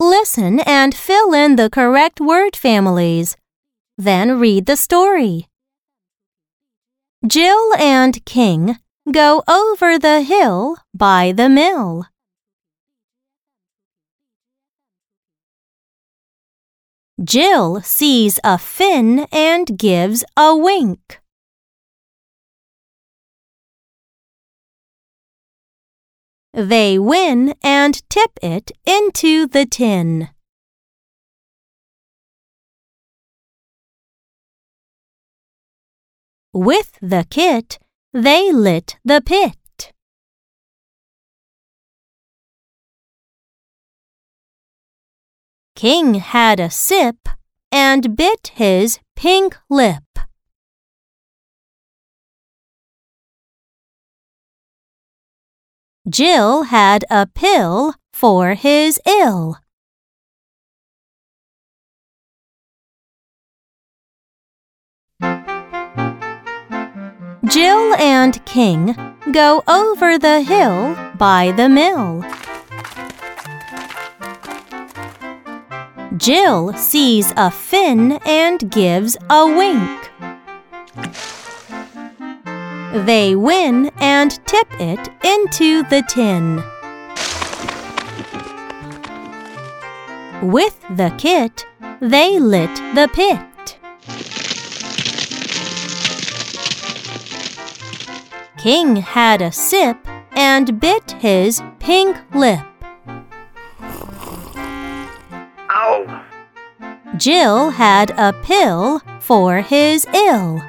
Listen and fill in the correct word families. Then read the story. Jill and King go over the hill by the mill. Jill sees a fin and gives a wink. They win and tip it into the tin. With the kit, they lit the pit. King had a sip and bit his pink lip. Jill had a pill for his ill. Jill and King go over the hill by the mill. Jill sees a fin and gives a wink. They win and tip it into the tin. With the kit, they lit the pit. King had a sip and bit his pink lip. Ow! Jill had a pill for his ill.